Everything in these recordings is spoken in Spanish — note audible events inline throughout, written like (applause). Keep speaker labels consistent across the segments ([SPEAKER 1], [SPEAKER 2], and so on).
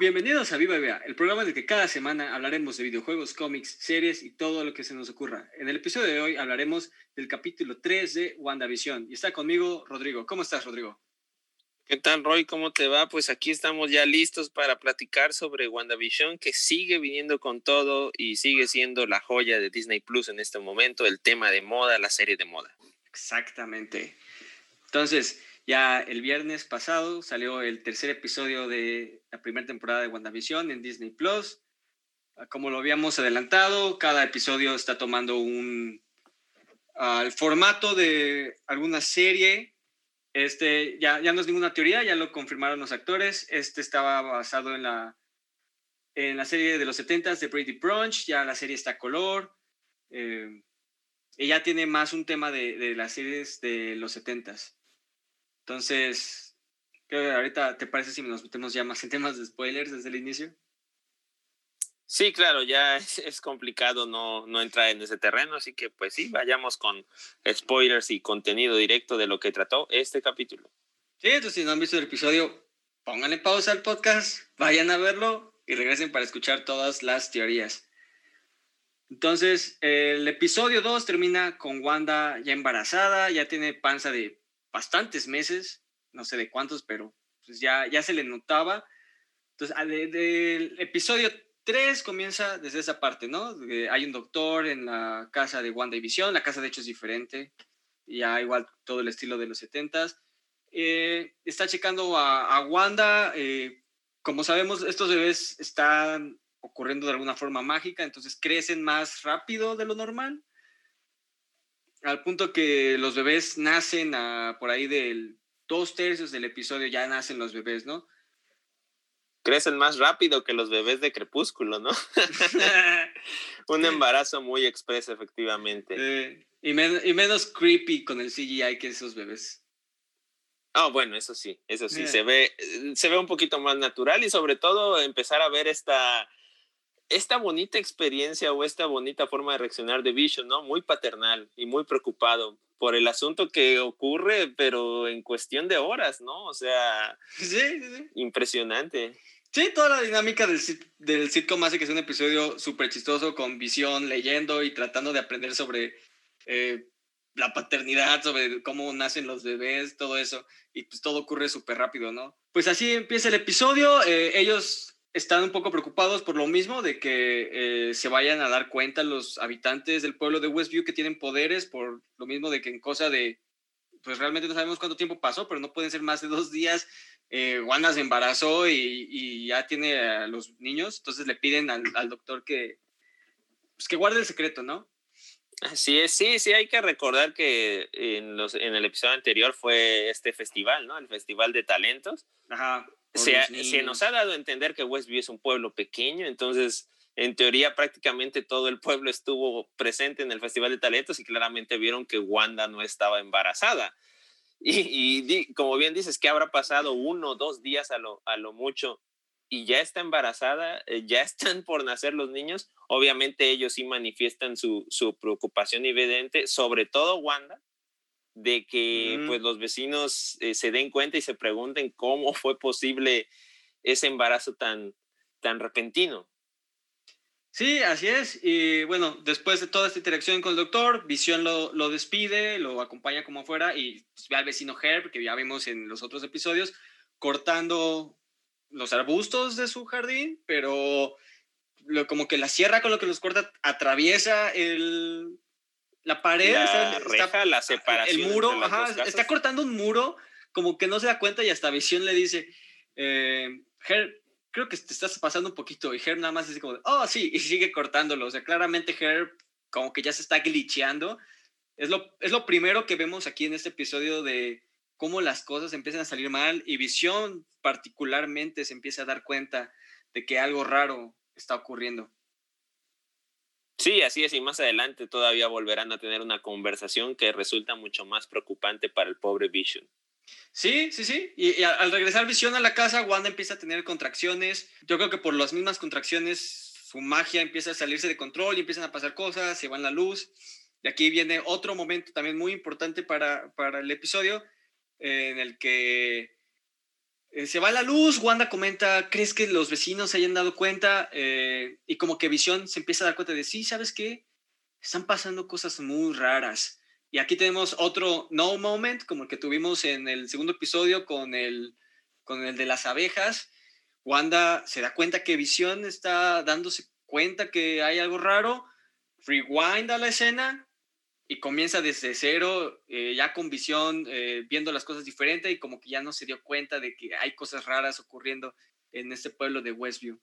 [SPEAKER 1] Bienvenidos a Viva Vea, el programa en el que cada semana hablaremos de videojuegos, cómics, series y todo lo que se nos ocurra. En el episodio de hoy hablaremos del capítulo 3 de WandaVision. Y está conmigo Rodrigo. ¿Cómo estás, Rodrigo?
[SPEAKER 2] ¿Qué tal, Roy? ¿Cómo te va? Pues aquí estamos ya listos para platicar sobre WandaVision, que sigue viniendo con todo y sigue siendo la joya de Disney Plus en este momento, el tema de moda, la serie de moda.
[SPEAKER 1] Exactamente. Entonces, ya el viernes pasado salió el tercer episodio de la primera temporada de WandaVision en Disney Plus. Ah, como lo habíamos adelantado, cada episodio está tomando un uh, el formato de alguna serie. Este ya, ya no es ninguna teoría, ya lo confirmaron los actores. Este estaba basado en la, en la serie de los 70s de Brady Brunch. Ya la serie está color. Eh, ella tiene más un tema de, de las series de los 70s. Entonces, ahorita te parece si nos metemos ya más en temas de spoilers desde el inicio.
[SPEAKER 2] Sí, claro, ya (laughs) es, complicado no, no, entrar en ese terreno, así que pues sí, vayamos con spoilers y contenido directo de lo que trató este capítulo.
[SPEAKER 1] Sí, entonces si no han visto el episodio, pónganle pausa al podcast, vayan a verlo y regresen para escuchar todas las teorías. Entonces, el episodio 2 termina con Wanda ya embarazada, ya tiene panza de bastantes meses, no sé de cuántos, pero pues ya, ya se le notaba. Entonces, del episodio 3 comienza desde esa parte, ¿no? hay un doctor en la casa de Wanda y Visión, la casa de hecho es diferente, ya igual todo el estilo de los 70s. Eh, está checando a, Wanda, eh, como sabemos, estos bebés están ocurriendo de alguna forma mágica, entonces crecen más rápido de lo normal al punto que los bebés nacen a, por ahí del dos tercios del episodio, ya nacen los bebés, ¿no?
[SPEAKER 2] Crecen más rápido que los bebés de Crepúsculo, ¿no? (laughs) Un embarazo muy expreso, efectivamente.
[SPEAKER 1] y, y, menos creepy con el CGI que esos bebés.
[SPEAKER 2] Ah, bueno, eso sí, eso sí, se, ve, se ve un poquito más natural y sobre todo empezar a ver esta esta bonita experiencia o esta bonita forma de reaccionar de Vision, ¿no? Muy paternal y muy preocupado por el asunto que ocurre, pero en cuestión de horas, ¿no? O sea, impresionante.
[SPEAKER 1] Sí, toda la dinámica del, del sitcom hace que sea un episodio súper chistoso con Visión leyendo y tratando de aprender sobre eh, la paternidad, sobre cómo nacen los bebés, todo eso. Y pues todo ocurre súper rápido, ¿no? Pues así empieza el episodio. Eh, ellos están un poco preocupados por lo mismo de que eh, se vayan a dar cuenta los habitantes del pueblo de Westview que tienen poderes, por lo mismo de que en cosa de, pues realmente no sabemos cuánto tiempo pasó, pero no pueden ser más de dos días. Eh, Wanda se embarazó y, ya tiene a los niños, entonces le piden al, doctor que, pues que guarde el secreto, ¿no?
[SPEAKER 2] Así es, sí, sí, hay que recordar que en, los, en el episodio anterior fue este festival, ¿no? El Festival de Talentos. Ajá se, nos ha dado a entender que Westview es un pueblo pequeño, entonces en teoría prácticamente todo el pueblo estuvo presente en el Festival de Talentos y claramente vieron que Wanda no estaba embarazada. Y, como bien dices, que habrá pasado uno o dos días a lo, a lo mucho y ya está embarazada, eh, ya (laughs) están por nacer los niños, obviamente ellos sí manifiestan su, su preocupación evidente, sobre todo Wanda, de que pues los vecinos eh, se den cuenta y se pregunten cómo fue posible ese embarazo tan, tan repentino.
[SPEAKER 1] Sí, así es. Y bueno, después de toda esta interacción con el doctor, Visión lo, lo despide, lo acompaña como afuera y pues, ve al vecino Herb, que ya vimos en los otros episodios, cortando los arbustos de su jardín, pero lo, como que la sierra con lo que los corta atraviesa el, la pared,
[SPEAKER 2] la está, la separación.
[SPEAKER 1] El muro, ajá, está cortando un muro, como que no se da cuenta y hasta Visión le dice, eh, creo que te estás pasando un poquito. Y Herb nada más dice como, oh, sí, y sigue cortándolo. O sea, claramente Herb como que ya se está glitcheando. Es lo, es lo primero que vemos aquí en este episodio de cómo las cosas empiezan a salir mal y Visión particularmente se empieza a dar cuenta de que algo raro está ocurriendo.
[SPEAKER 2] Sí, así es, y más adelante todavía volverán a tener una conversación que resulta mucho más preocupante para el pobre Vision.
[SPEAKER 1] Sí, sí, sí. Y, al regresar Vision a la casa, Wanda empieza a tener contracciones. Yo creo que por las mismas contracciones, su magia empieza a salirse de control y empiezan a pasar cosas, se va la luz. Y aquí viene otro momento también muy importante para, para el episodio, en el que eh, se va la luz, Wanda comenta, ¿crees que los vecinos se hayan dado cuenta? y como que Visión se empieza a dar cuenta de, sí, ¿sabes qué? Están pasando cosas muy raras. Y aquí tenemos otro no moment, como el que tuvimos en el segundo episodio con el, con el de las abejas. Wanda se da cuenta que Visión está dándose cuenta que hay algo raro, rewind a la escena y comienza desde cero, eh, ya con visión, eh, viendo las cosas diferente y como que ya no se dio cuenta de que hay cosas raras ocurriendo en este pueblo de Westview.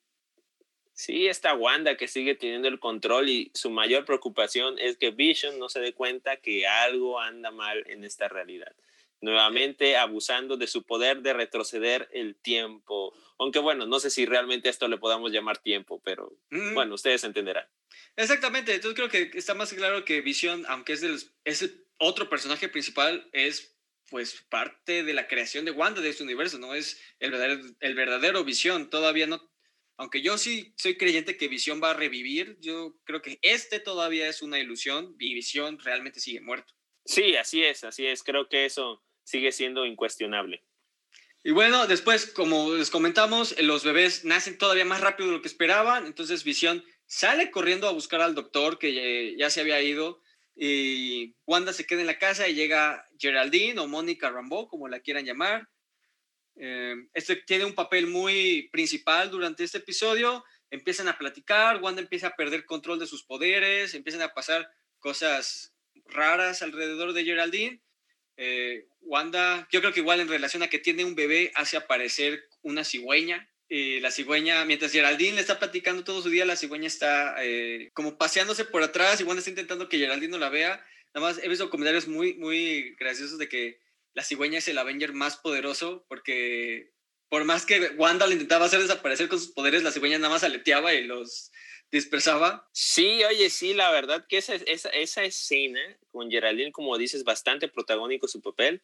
[SPEAKER 2] Sí, esta Wanda que sigue teniendo el control y su mayor preocupación es que Vision no se dé cuenta que algo anda mal en esta realidad. Nuevamente abusando de su poder de retroceder el tiempo. Aunque bueno, no sé si realmente esto le podamos llamar tiempo, pero bueno, ustedes entenderán.
[SPEAKER 1] Exactamente, entonces creo que está más claro que Vision, aunque es, el, es otro personaje principal, es pues parte de la creación de Wanda de este universo, no es el verdadero, el verdadero Visión, todavía no, aunque yo sí soy creyente que Visión va a revivir, yo creo que este todavía es una ilusión y Visión realmente sigue muerto.
[SPEAKER 2] Sí, así es, así es, creo que eso sigue siendo incuestionable.
[SPEAKER 1] Y bueno, después, como les comentamos, los bebés nacen todavía más rápido de lo que esperaban, entonces Visión sale corriendo a buscar al doctor que ya se había ido y Wanda se queda en la casa y llega Geraldine o Mónica Rambeau, como la quieran llamar. Eh, este tiene un papel muy principal durante este episodio. Empiezan a platicar, Wanda empieza a perder control de sus poderes, empiezan a pasar cosas raras alrededor de Geraldine. Eh, Wanda, yo creo que igual en relación a que tiene un bebé, hace aparecer una cigüeña y la cigüeña, mientras Geraldine le está platicando todo su día, la cigüeña está eh, como paseándose por atrás y Wanda está intentando que Geraldine no la vea. Nada más he visto comentarios muy, muy graciosos de que la cigüeña es el Avenger más poderoso porque por más que Wanda le intentaba hacer desaparecer con sus poderes, la cigüeña nada más aleteaba y los dispersaba.
[SPEAKER 2] Sí, oye, sí, la verdad que esa, esa, esa escena con Geraldine, como dices, bastante protagónico su papel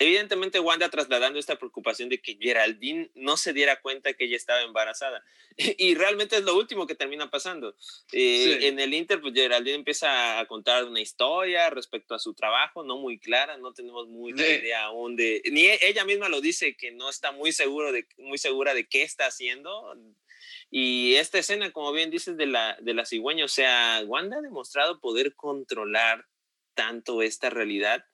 [SPEAKER 2] Evidentemente Wanda trasladando esta preocupación de que Geraldine no se diera cuenta que ella estaba embarazada. (laughs) Y realmente es lo último que termina pasando. Eh, en el Inter, pues Geraldine empieza a contar una historia respecto a su trabajo, no muy clara, no tenemos mucha idea aún de... Ni ella misma lo dice que no está muy, seguro de, muy segura de qué está haciendo. Y esta escena, como bien dices, de la, de la cigüeña, o sea, Wanda ha demostrado poder controlar tanto esta realidad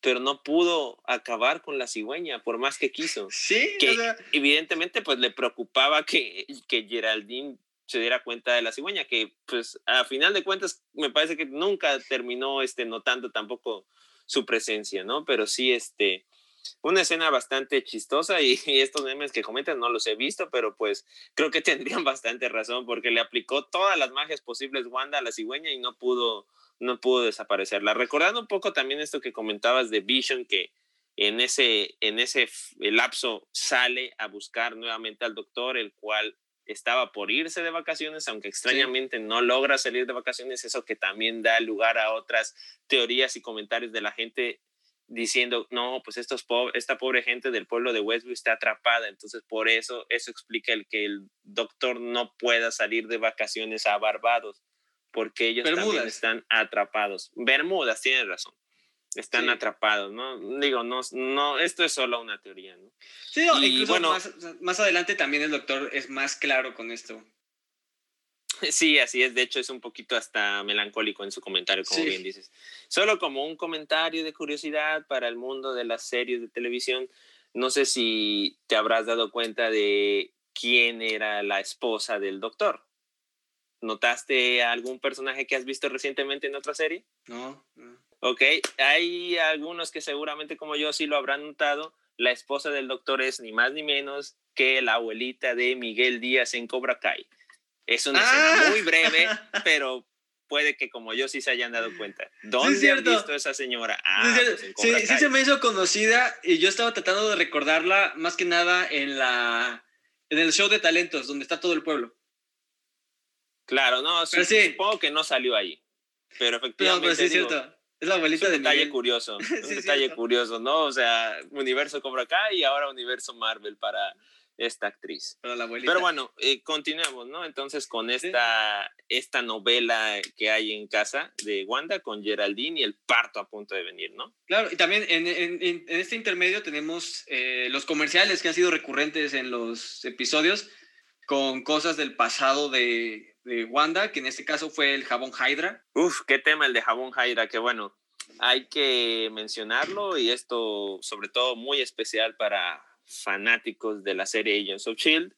[SPEAKER 2] pero no pudo acabar con la cigüeña, por más que quiso.
[SPEAKER 1] Sí,
[SPEAKER 2] que evidentemente pues le preocupaba que, que Geraldine se diera cuenta de la cigüeña, que pues a final de cuentas me parece que nunca terminó este, notando tampoco su presencia, ¿no? Pero sí, este, una escena bastante chistosa y, y, estos memes que comentan no los he visto, pero pues creo que (laughs) tendrían bastante razón porque le aplicó todas las magias posibles Wanda a la cigüeña y no pudo no pudo desaparecerla. Recordando un poco también esto que comentabas de Vision, que en ese, en ese lapso sale a buscar nuevamente al doctor, el cual estaba por irse de vacaciones, aunque extrañamente no logra salir de vacaciones, eso que también da lugar a otras teorías y comentarios de la gente diciendo, no, pues estos esta pobre gente del pueblo de Westview está atrapada, entonces por eso eso explica el que el doctor no pueda salir de vacaciones a Barbados porque ellos también están atrapados. Bermudas, tienes razón. Están atrapados, ¿no? Digo, no, no, esto es solo una teoría, ¿no?
[SPEAKER 1] Sí, incluso bueno, más, adelante también el doctor es más claro con esto.
[SPEAKER 2] Sí, así es. De hecho, es un poquito hasta melancólico en su comentario, como bien dices. Solo como un comentario de curiosidad para el mundo de las series de televisión. No sé si te habrás dado cuenta de quién era la esposa del doctor. ¿Notaste algún personaje que has visto recientemente en otra serie?
[SPEAKER 1] No, no.
[SPEAKER 2] Ok, hay algunos que seguramente como yo sí lo habrán notado. La esposa del doctor es ni más ni menos que la abuelita de Miguel Díaz en Cobra Kai. Es una escena muy breve, (laughs) pero puede que como yo sí se hayan dado cuenta. ¿Dónde han visto a esa señora?
[SPEAKER 1] Ah, sí, pues sí, se me hizo conocida y yo estaba tratando de recordarla más que nada en la en el show de talentos donde está todo el pueblo.
[SPEAKER 2] Claro, no, sí, supongo que no salió ahí. Pero efectivamente. No, pero sí,
[SPEAKER 1] cierto. Es la abuelita
[SPEAKER 2] es
[SPEAKER 1] un
[SPEAKER 2] detalle curioso. (laughs) un detalle curioso, ¿no? O sea, universo Cobra acá y ahora universo Marvel para esta actriz. Pero, bueno, eh, continuamos, ¿no? Entonces con esta, esta novela que hay en casa de Wanda con Geraldine y el parto a punto de venir, ¿no?
[SPEAKER 1] Claro, y también en, en, en este intermedio tenemos eh, los comerciales que han sido recurrentes en los episodios con cosas del pasado de, de Wanda, que en este caso fue el jabón Hydra.
[SPEAKER 2] Uf, qué tema el de jabón Hydra, que bueno, hay que mencionarlo y esto sobre todo muy especial para fanáticos de la serie Agents of Shield,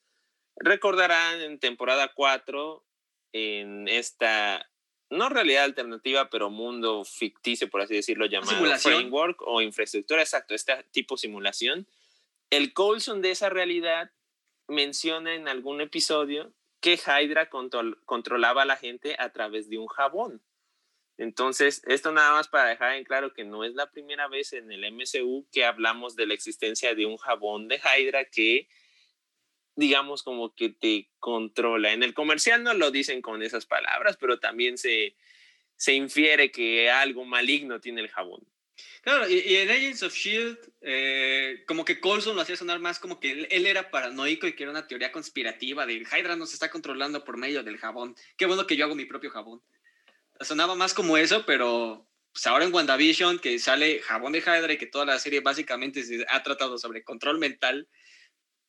[SPEAKER 2] recordarán en temporada 4, en esta, no realidad alternativa, pero mundo ficticio, por así decirlo, llamado framework o infraestructura, exacto, este tipo simulación, el Coulson de esa realidad menciona en algún episodio que Hydra controlaba a la gente a través de un jabón. Entonces, esto nada más para dejar en claro que no es la primera vez en el MCU que hablamos de la existencia de un jabón de Hydra que, digamos, como que te controla. En el comercial no lo dicen con esas palabras, pero también se, se infiere que algo maligno tiene el jabón.
[SPEAKER 1] Claro, y, en Agents of Shield, eh, como que Colson lo hacía sonar más como que él, él, era paranoico y que era una teoría conspirativa de Hydra nos está controlando por medio del jabón. Qué bueno que yo hago mi propio jabón sonaba más como eso, pero pues ahora en WandaVision, que sale Jabón de Hydra y que toda la serie básicamente se ha tratado sobre control mental,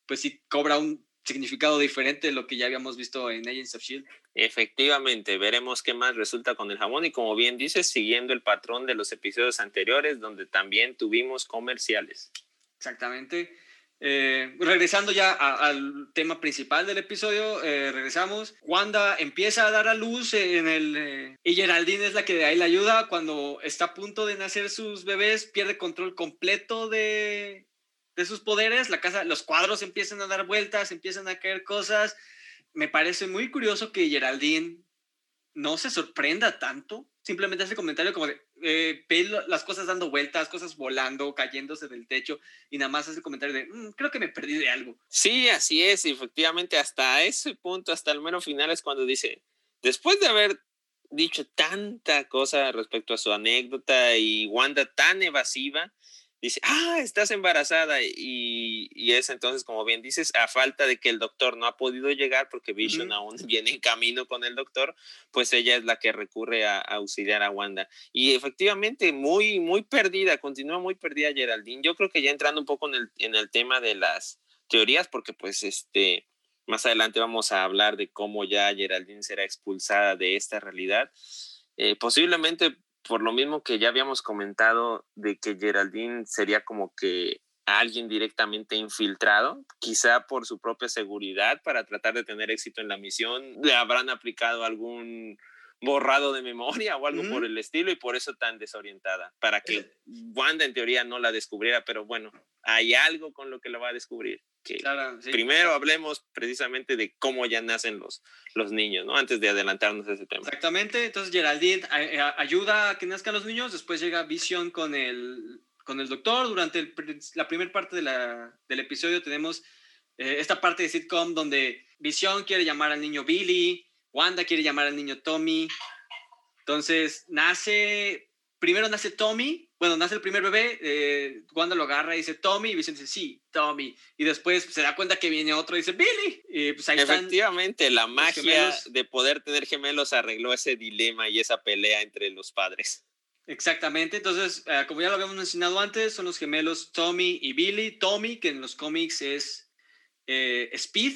[SPEAKER 1] pues sí cobra un significado diferente de lo que ya habíamos visto en Agents of Shield.
[SPEAKER 2] Efectivamente, veremos qué más resulta con el jabón y como bien dices, siguiendo el patrón de los episodios anteriores donde también tuvimos comerciales.
[SPEAKER 1] Exactamente. Eh, regresando ya al tema principal del episodio, eh, regresamos. Wanda empieza a dar a luz en el... Eh, y Geraldine es la que de ahí la ayuda. Cuando está a punto de nacer sus bebés, pierde control completo de, de sus poderes. La casa, los cuadros empiezan a dar vueltas, empiezan a caer cosas. Me parece muy curioso que Geraldine no se sorprenda tanto. Simplemente hace comentario como de, eh, ve las cosas dando vueltas, cosas volando, cayéndose del techo y nada más hace comentario de, mm, creo que me perdí de algo.
[SPEAKER 2] Sí, así es, efectivamente, hasta ese punto, hasta el mero final es cuando dice, después de haber dicho tanta cosa respecto a su anécdota y Wanda tan evasiva, dice, ah, estás embarazada. Y, y, es entonces, como bien dices, a falta de que el doctor no ha podido llegar porque Vision aún (laughs) viene en camino con el doctor, pues ella es la que recurre a, auxiliar a Wanda. Y efectivamente, muy, muy perdida, continúa muy perdida Geraldine. Yo creo que ya entrando un poco en el, en el tema de las teorías, porque pues este... Más adelante vamos a hablar de cómo ya Geraldine será expulsada de esta realidad. Eh, posiblemente por lo mismo que ya habíamos comentado de que Geraldine sería como que alguien directamente infiltrado, quizá por su propia seguridad para tratar de tener éxito en la misión, le habrán aplicado algún borrado de memoria o algo por el estilo y por eso tan desorientada, para que eh. Wanda en teoría no la descubriera, pero bueno, hay algo con lo que lo va a descubrir. Que primero hablemos precisamente de cómo ya nacen los, los niños, ¿no? Antes de adelantarnos a ese tema.
[SPEAKER 1] Exactamente, entonces Geraldine eh, ayuda a que nazcan los niños, después llega Vision con el, con el doctor, durante la primera parte de la, del episodio tenemos eh, esta parte de sitcom donde Vision quiere llamar al niño Billy, Wanda quiere llamar al niño Tommy. Entonces nace, primero nace Tommy, bueno, nace el primer bebé, eh, Wanda lo agarra y dice Tommy, y Vicente dice sí, Tommy. Y después se da cuenta que viene otro y dice Billy. Y pues ahí
[SPEAKER 2] Efectivamente, la magia de poder tener gemelos arregló ese dilema y esa pelea entre los padres.
[SPEAKER 1] Exactamente, entonces, eh, como ya lo habíamos mencionado antes, son los gemelos Tommy y Billy. Tommy, que en los cómics es eh, Speed,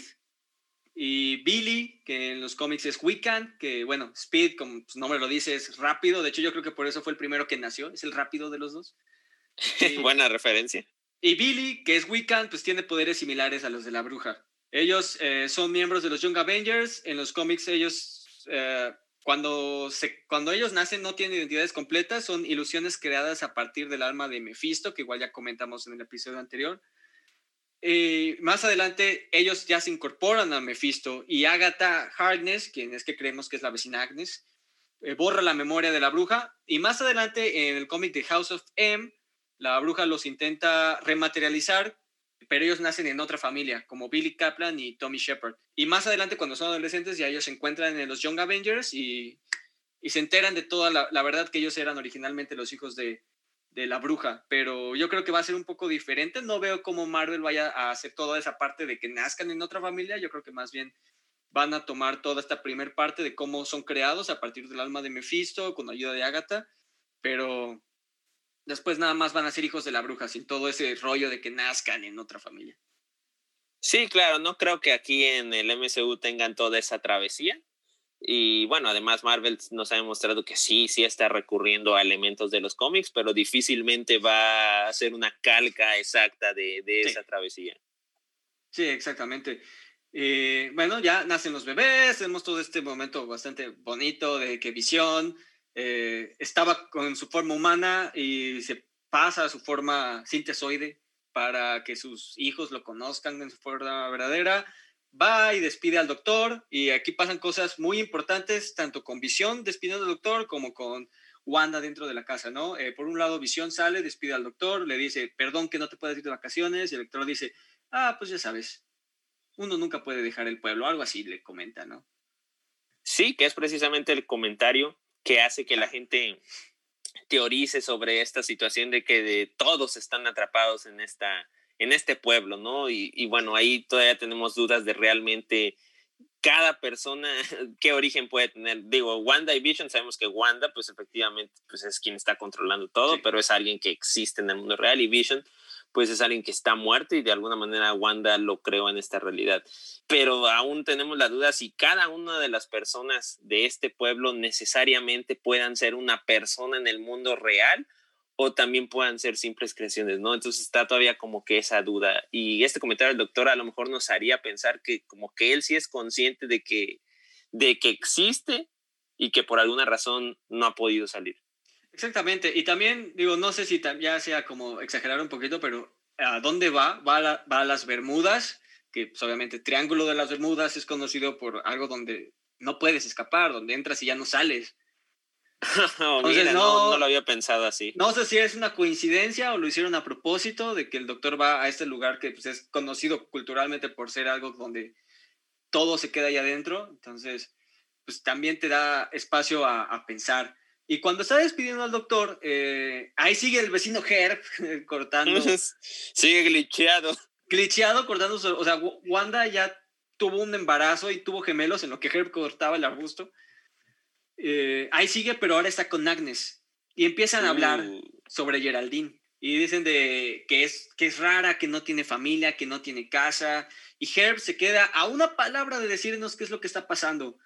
[SPEAKER 1] y Billy, que en los cómics es Wiccan, que bueno, Speed, como su nombre lo dice, es rápido. De hecho, yo creo que por eso fue el primero que nació, es el rápido de los dos. (laughs)
[SPEAKER 2] Buena referencia.
[SPEAKER 1] Y Billy, que es Wiccan, pues tiene poderes similares a los de la bruja. Ellos eh, son miembros de los Young Avengers. En los cómics ellos, eh, cuando, se, cuando ellos nacen, no tienen identidades completas, son ilusiones creadas a partir del alma de Mephisto, que igual ya comentamos en el episodio anterior. Más adelante ellos ya se incorporan a Mephisto y Agatha Harkness, quien es que creemos que es la vecina Agnes, eh, borra la memoria de la bruja y más adelante en el cómic de House of M, la bruja los intenta rematerializar, pero ellos nacen en otra familia, como Billy Kaplan y Tommy Shepard. Y más adelante cuando son adolescentes ya ellos se encuentran en los Young Avengers y, se enteran de toda la verdad que ellos eran originalmente los hijos de, de la bruja, pero yo creo que va a ser un poco diferente. No veo cómo Marvel vaya a hacer toda esa parte de que nazcan en otra familia. Yo creo que más bien van a tomar toda esta primera parte de cómo son creados a partir del alma de Mephisto con ayuda de Agatha, pero después nada más van a ser hijos de la bruja sin todo ese rollo de que nazcan en otra familia.
[SPEAKER 2] Sí, claro, no creo que aquí en el MCU tengan toda esa travesía. Y bueno, además Marvel nos ha demostrado que sí, sí está recurriendo a elementos de los cómics, pero difícilmente va a ser una calca exacta de, esa travesía.
[SPEAKER 1] Sí, exactamente. Eh, bueno, ya nacen los bebés, tenemos todo este momento bastante bonito de que Visión eh, estaba con su forma humana y se pasa a su forma sintesoide para que sus hijos lo conozcan en su forma verdadera va y despide al doctor y aquí pasan cosas muy importantes, tanto con Visión despidiendo al doctor como con Wanda dentro de la casa, ¿no? Eh, por un lado, Visión sale, despide al doctor, le dice, perdón que no te puedes ir de vacaciones, y el doctor dice, ah, pues ya sabes, uno nunca puede dejar el pueblo, algo así le comenta, ¿no?
[SPEAKER 2] Sí, que es precisamente el comentario que hace que la gente teorice sobre esta situación de que de todos están atrapados en esta en este pueblo, ¿no? Y, bueno, ahí todavía tenemos dudas de realmente cada persona, (laughs) qué origen puede tener. Digo, Wanda y Vision, sabemos que Wanda, pues efectivamente, pues es quien está controlando todo, pero es alguien que existe en el mundo real y Vision, pues es alguien que está muerto y de alguna manera Wanda lo creó en esta realidad. Pero aún tenemos la duda si cada una de las personas de este pueblo necesariamente puedan ser una persona en el mundo real o también puedan ser simples creaciones, ¿no? Entonces está todavía como que esa duda. Y este comentario del doctor a lo mejor nos haría pensar que como que él sí es consciente de que, de que existe y que por alguna razón no ha podido salir.
[SPEAKER 1] Exactamente. Y también, digo, no sé si ya sea como exagerar un poquito, pero ¿a dónde va? Va a, las Bermudas, que pues, obviamente Triángulo de las Bermudas es conocido por algo donde no puedes escapar, donde entras y ya no sales. (laughs)
[SPEAKER 2] Oh, no, lo había pensado así.
[SPEAKER 1] No sé si es una coincidencia o lo hicieron a propósito de que el doctor va a este lugar que pues, es conocido culturalmente por ser algo donde todo se queda ahí adentro. Entonces, pues también te da espacio a, pensar. Y cuando está despidiendo al doctor, eh, ahí sigue el vecino Herb (laughs) cortando. (laughs)
[SPEAKER 2] sigue glitcheado.
[SPEAKER 1] Glitcheado cortando. o sea, Wanda ya tuvo un embarazo y tuvo gemelos en lo que Herb cortaba el arbusto. Eh, ahí sigue, pero ahora está con Agnes. Y empiezan a hablar uh. sobre Geraldine. Y dicen de que es, que es rara, que no tiene familia, que no tiene casa. Y Herb se queda a una palabra de decirnos qué es lo que está pasando.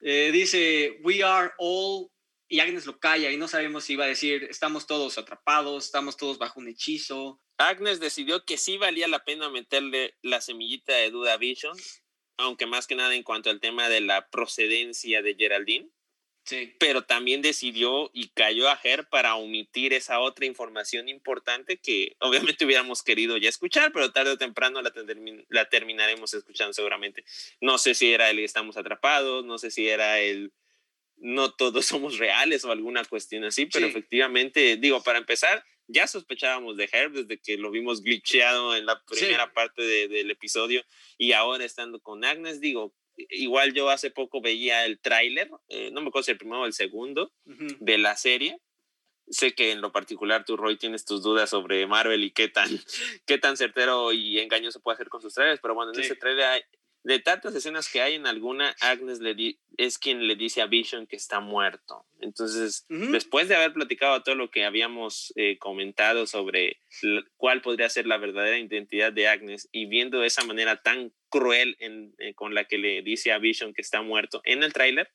[SPEAKER 1] Eh, dice, we are all, y Agnes lo calla y no sabemos si iba a decir, estamos todos atrapados, estamos todos bajo un hechizo.
[SPEAKER 2] Agnes decidió que sí valía la pena meterle la semillita de duda a Vision, aunque más que nada en cuanto al tema de la procedencia de Geraldine. Pero también decidió y cayó a Her para omitir esa otra información importante que (laughs) obviamente hubiéramos querido ya escuchar, pero tarde o temprano la, la terminaremos escuchando seguramente. No sé si era el estamos atrapados, no sé si era el no todos (laughs) somos reales o alguna cuestión así, pero efectivamente, digo, para empezar, ya sospechábamos de Herb desde que lo vimos glitcheado en la primera parte del episodio y ahora estando con Agnes, digo, igual yo hace poco veía el tráiler, eh, no me acuerdo si el primero o el segundo, de la serie. Sé que en lo particular tú, Roy, tienes tus dudas sobre Marvel y qué tan, (laughs) qué tan certero y engañoso puede hacer con sus trailers, pero bueno, en ese trailer hay, de tantas escenas que hay en alguna, Agnes le es quien le dice a Vision que está muerto. Entonces, después de haber platicado todo lo que habíamos eh, comentado sobre cuál podría ser la verdadera identidad de Agnes y viendo esa manera tan cruel en, eh, con la que le dice a Vision que está muerto en el tráiler,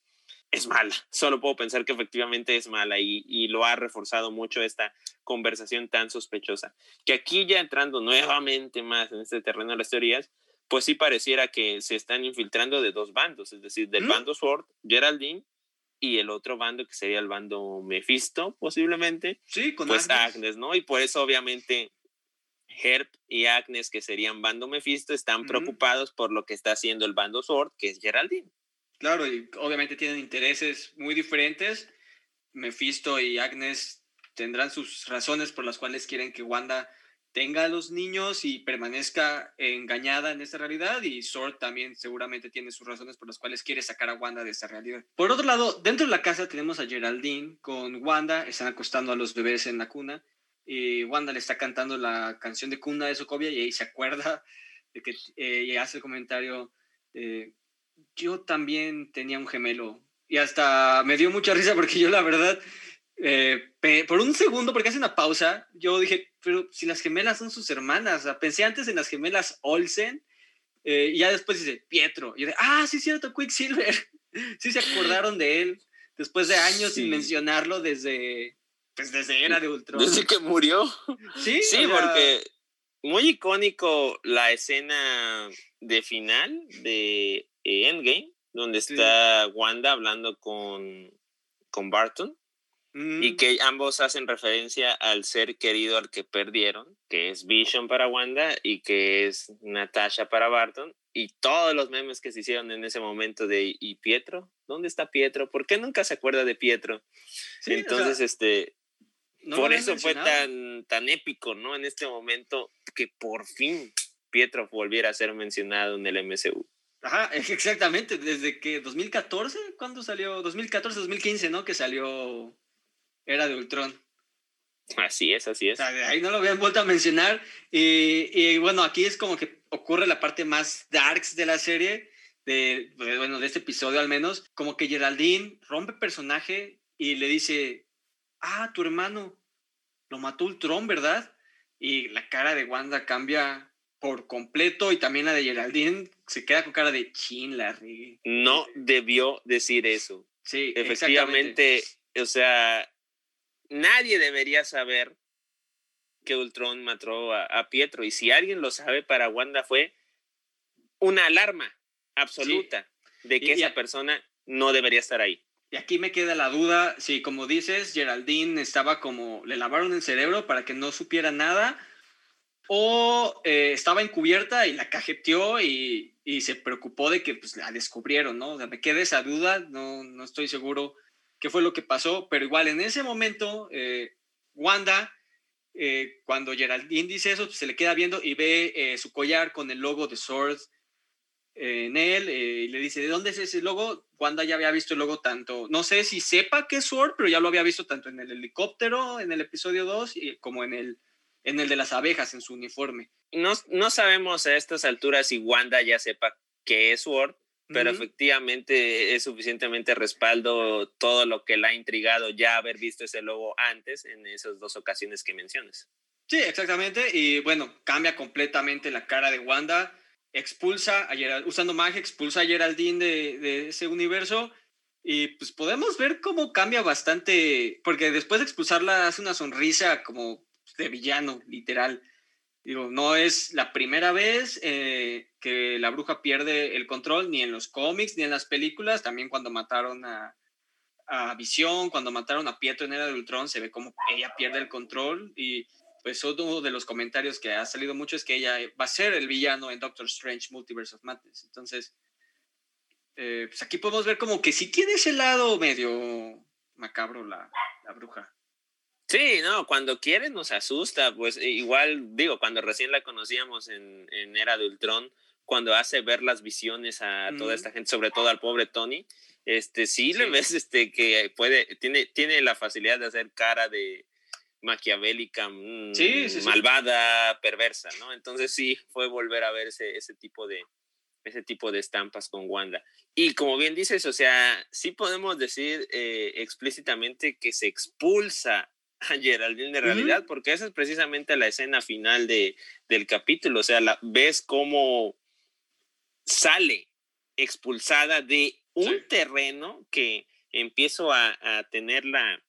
[SPEAKER 2] es mala. Solo puedo pensar que efectivamente es mala y, y, lo ha reforzado mucho esta conversación tan sospechosa. Que aquí ya entrando nuevamente más en este terreno de las teorías, pues sí pareciera que se están infiltrando de dos bandos, es decir, del bando Sword, Geraldine, y el otro bando que sería el bando Mephisto, posiblemente.
[SPEAKER 1] Sí, con
[SPEAKER 2] pues Agnes. ¿no? Y por eso obviamente Herb y Agnes, que serían bando Mephisto, están preocupados por lo que está haciendo el bando Sword, que es Geraldine.
[SPEAKER 1] Claro, y obviamente tienen intereses muy diferentes. Mephisto y Agnes tendrán sus razones por las cuales quieren que Wanda tenga a los niños y permanezca engañada en esta realidad y Sword también seguramente tiene sus razones por las cuales quiere sacar a Wanda de esta realidad. Por otro lado, dentro de la casa tenemos a Geraldine con Wanda, están acostando a los bebés en la cuna y Wanda le está cantando la canción de Cuna de Sokovia y ahí se acuerda (laughs) de que eh, hace el comentario, yo también tenía un gemelo y hasta me dio mucha risa porque yo la verdad, eh, por un segundo, porque hace una pausa, yo dije, pero si las gemelas son sus hermanas, pensé antes en las gemelas Olsen eh, y ya después dice Pietro. Y yo dije, ah, sí, cierto, Quicksilver. (laughs) sí se acordaron de él después de años sin mencionarlo desde, pues desde Era de Ultron.
[SPEAKER 2] Desde que murió.
[SPEAKER 1] Sí,
[SPEAKER 2] sí, porque muy icónico la escena de final de Endgame, donde está Wanda hablando con, con Barton. Y mm. que ambos hacen referencia al ser querido al que perdieron, que es Vision para Wanda y que es Natasha para Barton. Y todos los memes que se hicieron en ese momento de ¿y Pietro? ¿Dónde está Pietro? ¿Por qué nunca se acuerda de Pietro? Entonces, este, por eso fue tan, tan épico, ¿no? En este momento que por fin Pietro volviera a ser mencionado en el MCU.
[SPEAKER 1] Ajá, exactamente, desde que 2014, ¿cuándo salió? 2014, 2015, ¿no? Que salió Era de Ultron.
[SPEAKER 2] Así es, así es.
[SPEAKER 1] ahí no lo habían vuelto a mencionar. Y, y, bueno, aquí es como que ocurre la parte más darks de la serie, de, bueno, de este episodio al menos, como que Geraldine rompe personaje y le dice, ah, tu hermano lo mató Ultron, ¿verdad? Y la cara de Wanda cambia por completo y también la de Geraldine se queda con cara de chin, la
[SPEAKER 2] No debió decir eso. Sí, efectivamente, o sea, nadie debería saber que Ultron mató a, Pietro y si alguien lo sabe para Wanda fue una alarma absoluta de que esa persona no debería estar ahí.
[SPEAKER 1] Y aquí me queda la duda, si como dices, Geraldine estaba como, le lavaron el cerebro para que no supiera nada o eh, estaba encubierta y la cajeteó y, se preocupó de que pues, la descubrieron, ¿no? O sea, me queda esa duda, no, no estoy seguro qué fue lo que pasó, pero igual en ese momento, eh, Wanda, eh, cuando Geraldine dice eso, se le queda viendo y ve su collar con el logo de Sword en él y le dice, ¿de dónde es ese logo? Wanda ya había visto el logo tanto, no sé si sepa que es Sword, pero ya lo había visto tanto en el helicóptero, en el episodio 2, como en el en el de las abejas en su uniforme.
[SPEAKER 2] No, no sabemos a estas alturas si Wanda ya sepa qué es Sword, pero efectivamente es suficientemente respaldo todo lo que la ha intrigado ya haber visto ese logo antes en esas dos ocasiones que mencionas.
[SPEAKER 1] Sí, exactamente. Y bueno, cambia completamente la cara de Wanda, expulsa a Gerald, usando magia, expulsa a Geraldine de, de ese universo. Y pues podemos ver cómo cambia bastante, porque después de expulsarla hace una sonrisa como de villano, literal. Digo, no es la primera vez eh, que la bruja pierde el control, ni en los cómics, ni en las películas. También cuando mataron a, a Visión, cuando mataron a Pietro en Era de Ultron, se ve como ella pierde el control. Y pues uno de los comentarios que ha salido mucho es que ella va a ser el villano en Doctor Strange Multiverse of Madness. Entonces, eh, pues aquí podemos ver como que sí tiene ese lado medio macabro la, la bruja.
[SPEAKER 2] Sí, no, cuando quiere nos asusta, pues e, igual digo, cuando recién la conocíamos en, en Era de Ultron, cuando hace ver las visiones a toda esta gente, sobre todo al pobre Tony, este sí, le ves este que puede, tiene, tiene la facilidad de hacer cara de maquiavélica, mm, malvada, perversa, ¿no? Entonces sí, fue volver a ver ese, ese tipo de ese tipo de estampas con Wanda. Y como bien dices, o sea, sí podemos decir eh, explícitamente que se expulsa a Geraldine de realidad, porque esa es precisamente la escena final de, del capítulo, o sea, la, ves cómo sale expulsada de un terreno que empiezo a, a tener la,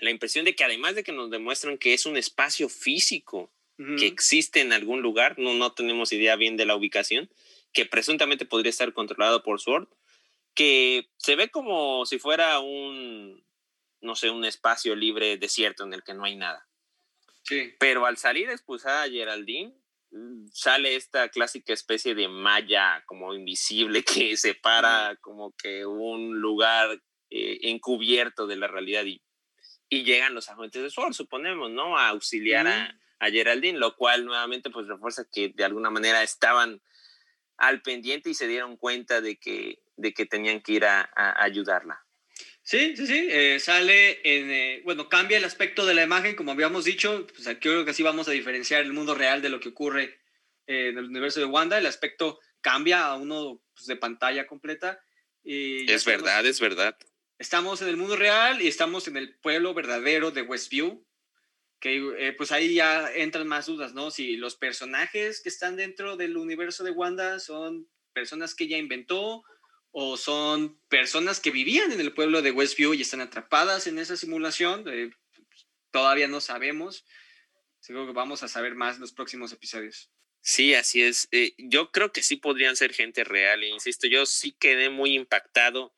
[SPEAKER 2] la, impresión de que además de que nos demuestran que es un espacio físico que existe en algún lugar, no, no tenemos idea bien de la ubicación, que presuntamente podría estar controlado por Sword, que se ve como si fuera un, no sé, un espacio libre desierto en el que no hay nada. Sí. Pero al salir expulsada a Geraldine, mm, sale esta clásica especie de malla como invisible (laughs) que separa como que un lugar eh, encubierto de la realidad y, y, llegan los agentes de SWORD, suponemos, ¿no? A auxiliar a, a, Geraldine, lo cual nuevamente pues refuerza que de alguna manera estaban al pendiente y se dieron cuenta de que, de que tenían que ir a ayudarla.
[SPEAKER 1] Sí, sí, sí. Eh, sale en. Eh, bueno, cambia el aspecto de la imagen, como habíamos dicho. Pues aquí creo que así vamos a diferenciar el mundo real de lo que ocurre eh, en el universo de Wanda. El aspecto cambia a uno pues, de pantalla completa.
[SPEAKER 2] Y es verdad, es verdad.
[SPEAKER 1] Estamos en el mundo real y estamos en el pueblo verdadero de Westview. Que pues ahí ya entran más dudas, ¿no? Si los personajes que están dentro del universo de Wanda son personas que ella inventó o son personas que vivían en el pueblo de Westview y están atrapadas en esa simulación. Eh, todavía no sabemos. Seguro que vamos a saber más en los próximos episodios.
[SPEAKER 2] Sí, así es. Eh, yo creo que sí podrían ser gente real. E insisto, yo sí quedé muy impactado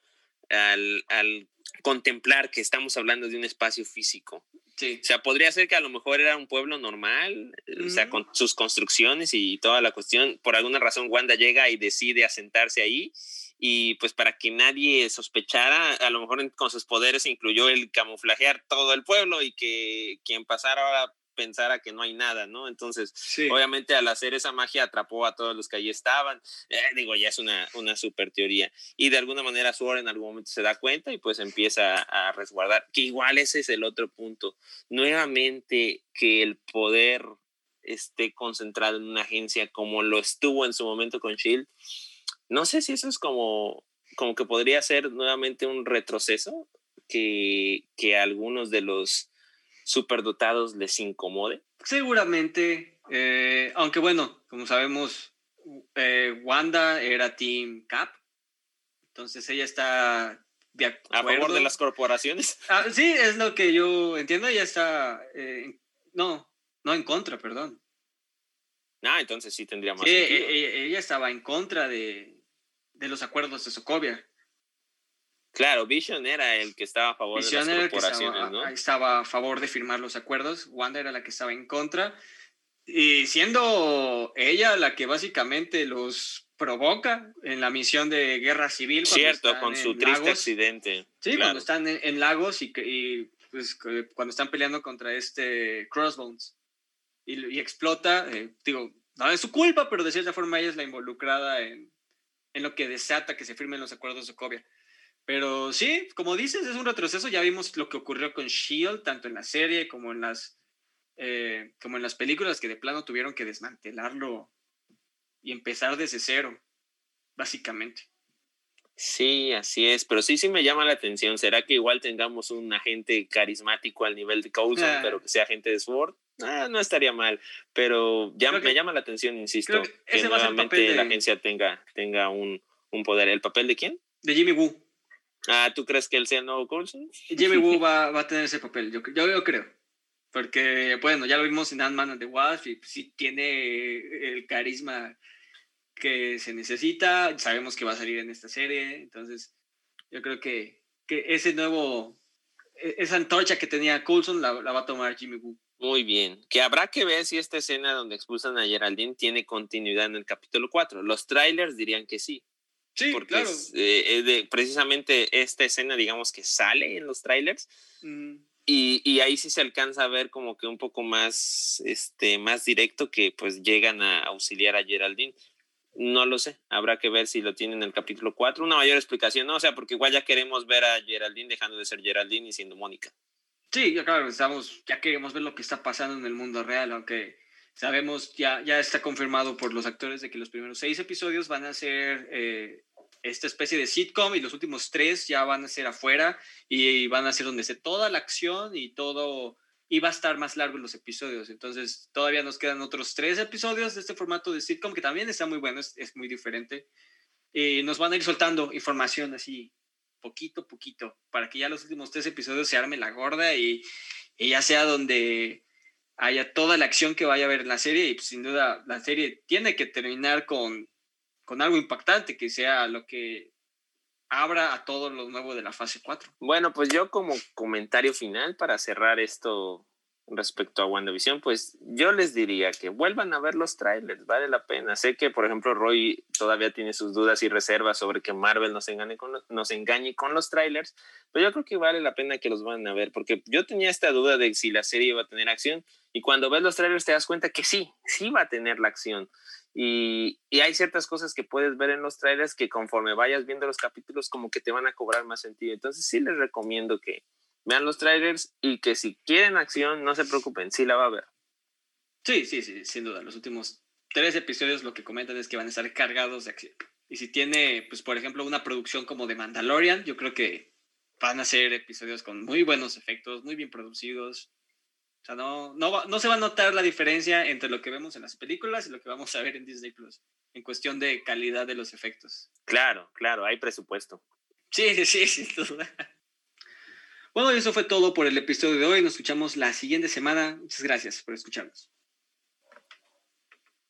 [SPEAKER 2] al, al contemplar que estamos hablando de un espacio físico. Sí. O sea, podría ser que a lo mejor era un pueblo normal, o sea, con sus construcciones y toda la cuestión. Por alguna razón, Wanda llega y decide asentarse ahí y pues para que nadie sospechara, a lo mejor con sus poderes incluyó el camuflajear todo el pueblo y que quien pasara ahora pensara que no hay nada, ¿no? Entonces, obviamente al hacer esa magia atrapó a todos los que allí estaban. Eh, digo, ya es una, una super teoría. Y de alguna manera Sword en algún momento se da cuenta y pues empieza a resguardar, que igual ese es el otro punto. Nuevamente que el poder esté concentrado en una agencia como lo estuvo en su momento con Shield no sé si eso es como, como que podría ser nuevamente un retroceso que, que a algunos de los superdotados les incomode.
[SPEAKER 1] Seguramente, eh, aunque bueno, como sabemos, eh, Wanda era Team Cap, entonces ella está
[SPEAKER 2] de a favor de las corporaciones. (laughs)
[SPEAKER 1] Ah, sí, es lo que yo entiendo, ella está, eh, no, no en contra, perdón.
[SPEAKER 2] Ah, entonces sí tendría más.
[SPEAKER 1] Sí, e, ella, estaba en contra de, de los acuerdos de Sokovia.
[SPEAKER 2] Claro, Vision era el que estaba a favor de las corporaciones,
[SPEAKER 1] estaba, ¿no? Estaba a favor de firmar los acuerdos, Wanda era la que estaba en contra, y siendo ella la que básicamente los provoca en la misión de guerra civil.
[SPEAKER 2] Cierto, con su triste accidente.
[SPEAKER 1] Sí, cuando están en, lagos y, y pues, cuando están peleando contra este Crossbones y, explota, eh, digo, no es su culpa, pero de cierta forma ella es la involucrada en, en lo que desata que se firmen los acuerdos de Sokovia. Pero sí, como dices, es un retroceso. Ya vimos lo que ocurrió con Shield, tanto en la serie como en las, eh, como en las películas, que de plano tuvieron que desmantelarlo y empezar desde cero, básicamente.
[SPEAKER 2] Sí, así es, pero sí, sí me llama la atención. ¿Será que igual tengamos un agente carismático al nivel de Coulson, ah. pero que sea agente de Sword? Ah, no estaría mal, pero ya me llama la atención, insisto, que, nuevamente la agencia tenga, tenga un, un, poder. ¿El papel de quién?
[SPEAKER 1] De Jimmy Woo.
[SPEAKER 2] Ah, ¿tú crees que él sea el nuevo Coulson?
[SPEAKER 1] Jimmy Woo (laughs) va, va, a tener ese papel, yo, yo, yo creo. Porque, bueno, ya lo vimos en Ant-Man and the Wasp y sí tiene el carisma que se necesita, sabemos que va a salir en esta serie, entonces yo creo que, que ese nuevo, e, esa antorcha que tenía Coulson la, la, va a tomar Jimmy Woo.
[SPEAKER 2] Muy bien, que habrá que ver si esta escena donde expulsan a Geraldine tiene continuidad en el capítulo 4. Los trailers dirían que sí.
[SPEAKER 1] Sí, porque claro.
[SPEAKER 2] Eh, de, precisamente esta escena, digamos que sale en los trailers. Y, y, ahí sí se alcanza a ver como que un poco más, este, más directo que pues llegan a auxiliar a Geraldine. No lo sé, habrá que ver si lo tienen en el capítulo 4. Una mayor explicación, no, o sea, porque igual ya queremos ver a Geraldine dejando de ser Geraldine y siendo Mónica.
[SPEAKER 1] Sí, claro, estamos, ya queremos ver lo que está pasando en el mundo real, aunque sabemos, ya, ya está confirmado por los actores de que los primeros seis episodios van a ser eh, esta especie de sitcom y los últimos tres ya van a ser afuera y, van a ser donde esté toda la acción y todo y va a estar más largo los episodios. Entonces, todavía nos quedan otros tres episodios de este formato de sitcom que también está muy bueno, es, muy diferente. Y nos van a ir soltando información así, poquito a poquito, para que ya los últimos tres episodios se arme la gorda y, ya sea donde haya toda la acción que vaya a haber en la serie. Y pues, sin duda, la serie tiene que terminar con, con algo impactante, que sea lo que abra a todo lo nuevo de la fase 4.
[SPEAKER 2] Bueno, pues yo como comentario final para cerrar esto respecto a WandaVision, pues yo les diría que vuelvan a ver los trailers, vale la pena. Sé que, por ejemplo, Roy todavía tiene sus dudas y reservas sobre que Marvel nos engañe con, los trailers, pero yo creo que vale la pena que los van a ver, porque yo tenía esta duda de si la serie iba a tener acción, y cuando ves los trailers te das cuenta que sí, sí va a tener la acción. Y, y, hay ciertas cosas que puedes ver en los trailers que conforme vayas viendo los capítulos como que te van a cobrar más sentido. Entonces sí les recomiendo que vean los trailers y que si quieren acción no se preocupen, sí la va a ver.
[SPEAKER 1] Sí, sí, sí, sin duda. Los últimos tres episodios lo que comentan es que van a estar cargados de acción. Y si tiene, pues por ejemplo, una producción como de Mandalorian, yo creo que van a ser episodios con muy buenos efectos, muy bien producidos. O sea, no, no, no se va a notar la diferencia entre lo que vemos en las películas y lo que vamos a ver en Disney Plus, en cuestión de calidad de los efectos.
[SPEAKER 2] Claro, claro, hay presupuesto.
[SPEAKER 1] Sí, sí, sí, (laughs) sin duda. Bueno, eso fue todo por el episodio de hoy. Nos escuchamos la siguiente semana. Muchas gracias por escucharnos.